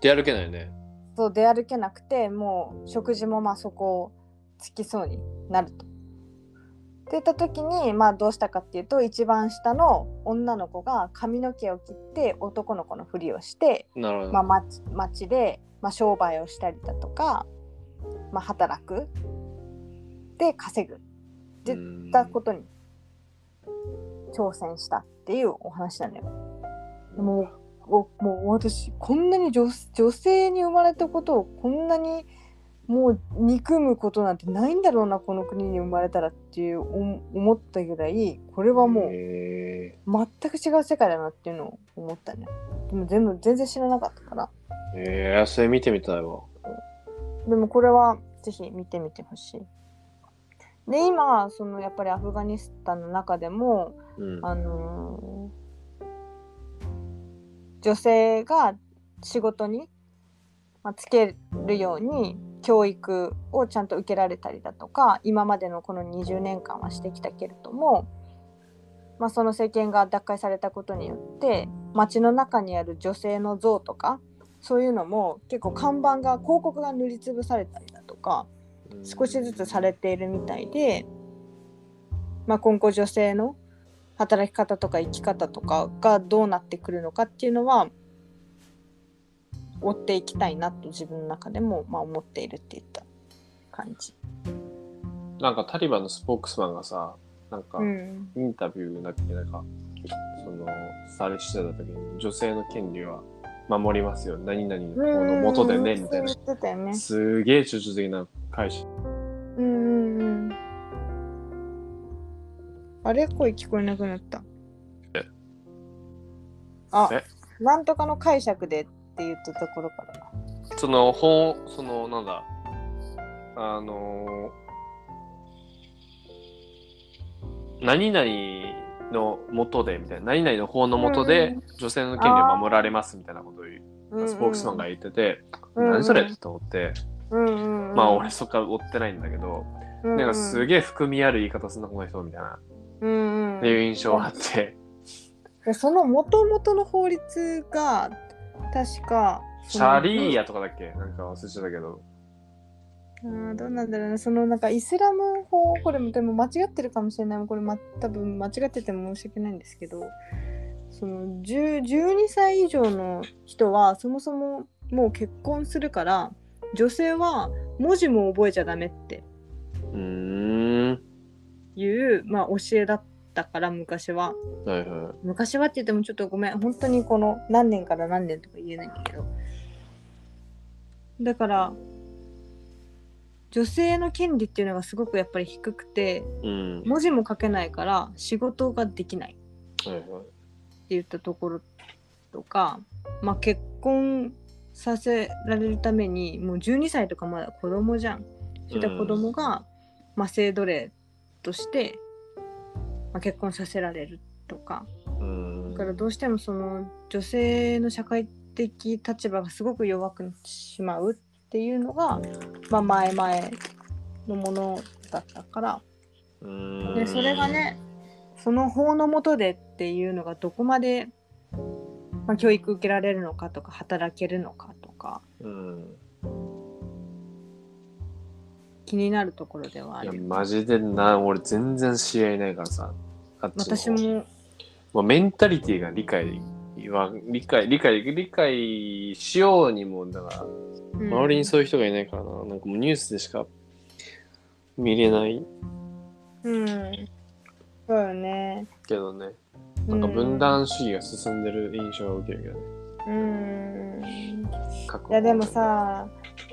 出歩けないよね。そう出歩けなくてもう食事もまあそこをつきそうになると。って言った時にまあどうしたかっていうと一番下の女の子が髪の毛を切って男の子のふりをして、なるほど。まあ、町町で、まあ、商売をしたりだとか、まあ、働くで稼ぐでうんったことに挑戦したっていうお話なのよ。もうおもう私こんなに女女性に生まれたことをこんなにもう憎むことなんてないんだろうなこの国に生まれたらっていうお思ったぐらいこれはもうへ全く違う世界だなっていうのを思ったねでも全部全然知らなかったからえ。えー、それ見てみたいわ。でもこれはぜひ見てみてほしいで今そのやっぱりアフガニスタンの中でもうん。あのー女性が仕事に、まあ、つけるように教育をちゃんと受けられたりだとか今までのこの20年間はしてきたけれども、まあ、その政権が奪回されたことによって街の中にある女性の像とかそういうのも結構看板が広告が塗りつぶされたりだとか少しずつされているみたいで、まあ、今後女性の働き方とか生き方とかがどうなってくるのかっていうのは追っていきたいなと自分の中でもまあ思っているっていった感じ。なんかタリバンのスポークスマンがさ、なんか、うん、インタビューなきなんか、その、されしてた時に、女性の権利は守りますよ。何々の元でね、みたいなね。すげえ抽象的な解釈。うんうんうん。あれ？声聞こえなくなった。え？あえ、なんとかの解釈でって言ったところからな。その、本、その、なんだ、あのー何々の元で、みたいな、何々の法の元うでん、女性の権利を守られます、みたいなことを言う、スポークスマンが言ってて、うん。うん何それ？って思って、うんうんうん、まあ俺そっから追ってないんだけど、うんうん、なんかすげえ含みある言い方すんな、この人、みたいな、っていう印象があって、でその元々の法律が確かシャリーヤとかだっけ？なんか忘れちゃったけど、あーどうなんだろうなそのなんかイスラム法？これもでも間違ってるかもしれない。これ、ま、多分間違ってても申し訳ないんですけど。その10 12歳以上の人はそもそももう結婚するから女性は文字も覚えちゃダメっていう、まあ、教えだったから昔ははいは昔はって言ってもちょっとごめん本当にこの何年から何年とか言えないんだけどだから女性の権利っていうのがすごくやっぱり低くてい。うん。文字も書けないから仕事ができないって。言ったところとか、まあ、結婚させられるためにもう12歳とかまだ子供じゃん。そういった子供が、まあ、性奴隷として、まあ、結婚させられるとかうんだからどうしてもその女性の社会的立場がすごく弱くなってしまうっていうのが、まあ、前々のものだったからうんでそれがねその法の下でっていうのがどこまで、まあ、教育受けられるのかとか働けるのかとかうん。気になるところではあいや、る。マジでな、俺全然知り合いいないからさ。私もまあ、メンタリティが理解は、理解、理解、理解しようにも、だから、うん周りにそういう人がいないからな。なんかもうニュースでしか見れないうんそうよね。けどね。なんか分断主義が進んでる印象を受けるけどね。うん各いやでもさ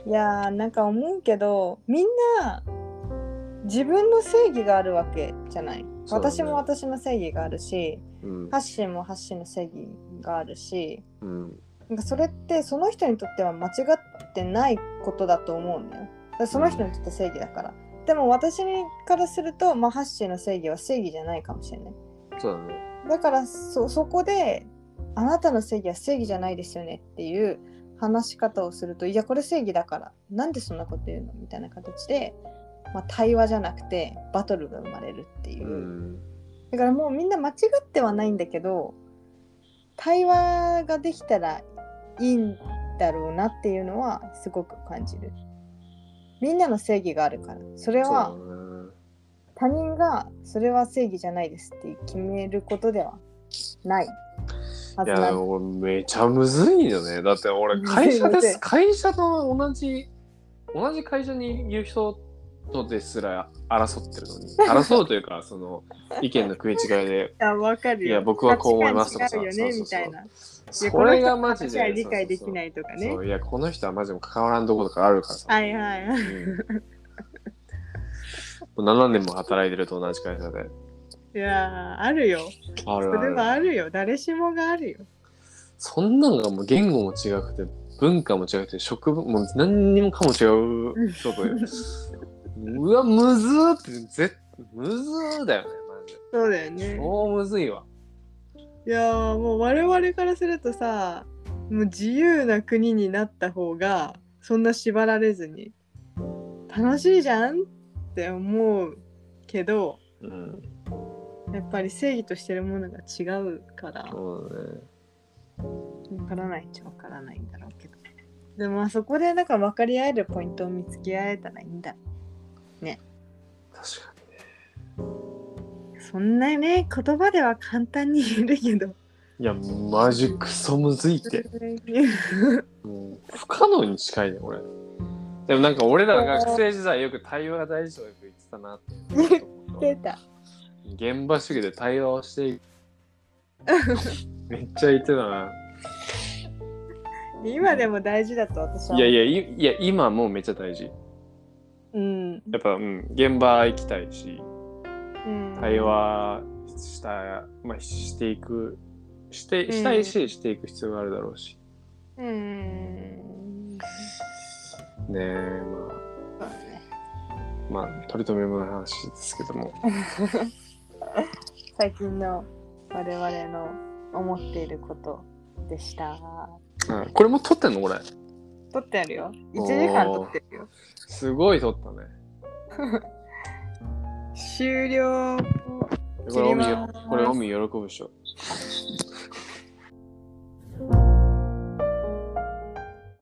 いやなんか思うけどみんな自分の正義があるわけじゃない、私も私の正義があるしうん。ハッシーもハッシーの正義があるしうん。なんかそれってその人にとっては間違ってないことだと思うのよだその人にとって正義だから、でも私からすると、まあ、ハッシーの正義は正義じゃないかもしれないそうだね。だからそそこであなたの正義は正義じゃないですよねっていう話し方をするといやこれ正義だからなんでそんなこと言うの？みたいな形で、まあ、対話じゃなくてバトルが生まれるっていうう、ん。だからもうみんな間違ってはないんだけど対話ができたらいいんだろうなっていうのはすごく感じるみんなの正義があるからそれは。他人がそれは正義じゃないですって決めることではないはいずや、めちゃむずいよね。だって俺 会社です。会社と同じ、同じ会社にいる人ことですら争ってるのに争うというか その意見の食い違いであ、わかるよ。いや僕はこう思いますとかさ違うよね、みたいな。いやそれがマジで理解できないとかねいやこの人はマジで関わらんとことかあるからさ、はいはいはい。うんもう7年も働いてると同じ会社でいやー、あるよ。あるそれはあるあるよ。誰しもがあるよ。そんなんがもう言語も違くて文化も違くて食文もう何にもかも違う人と うわむずーってぜむずーだよねマジで。そうだよね。超むずいわ。いやーもう我々からするとさもう自由な国になった方がそんな縛られずに楽しいじゃんって思うけどうん。やっぱり正義としてるものが違うからそうだねわからないっちゃわからないんだろうけど。でもまあそこでなんか分かり合えるポイントを見つけ合えたらいいんだ確かそんなね言葉では簡単に言えるけど。にいやマジクソむずいって。もう不可能に近いね俺。でもなんか俺らが学生時代よく対話が大事とよく言ってたなって出た。現場主義で対話をしていく。めっちゃ言ってたな。今でも大事だと私はいやいやいいや今もうめっちゃ大事うん、やっぱうん現場行きたいしうん、対話した、まあ、していくしてしたいし、していく必要があるだろうし。うん。ねえまあ。まあ取り留めもない話ですけども。最近の我々の思っていることでした。うんこれも撮ってんのこれ？撮ってあるよ。1時間撮ってるよ。すごい撮ったね。終了。これ、オミ、これ、オミ喜ぶでしょ。